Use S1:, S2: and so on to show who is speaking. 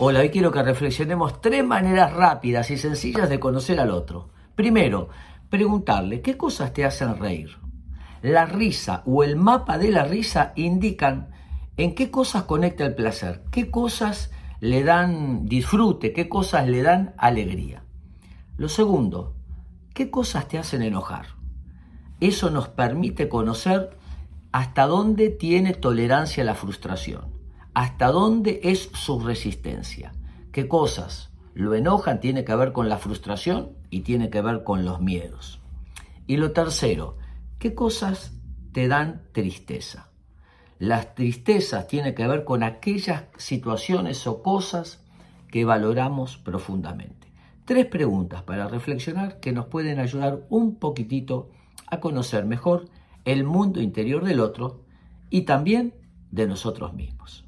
S1: Hola, hoy quiero que reflexionemos tres maneras rápidas y sencillas de conocer al otro. Primero, preguntarle qué cosas te hacen reír. La risa o el mapa de la risa indican en qué cosas conecta el placer, qué cosas le dan disfrute, qué cosas le dan alegría. Lo segundo, qué cosas te hacen enojar. Eso nos permite conocer hasta dónde tiene tolerancia la frustración hasta dónde es su resistencia, qué cosas lo enojan, tiene que ver con la frustración y tiene que ver con los miedos. Y lo tercero, qué cosas te dan tristeza. Las tristezas tienen que ver con aquellas situaciones o cosas que valoramos profundamente. Tres preguntas para reflexionar que nos pueden ayudar un poquitito a conocer mejor el mundo interior del otro y también de nosotros mismos.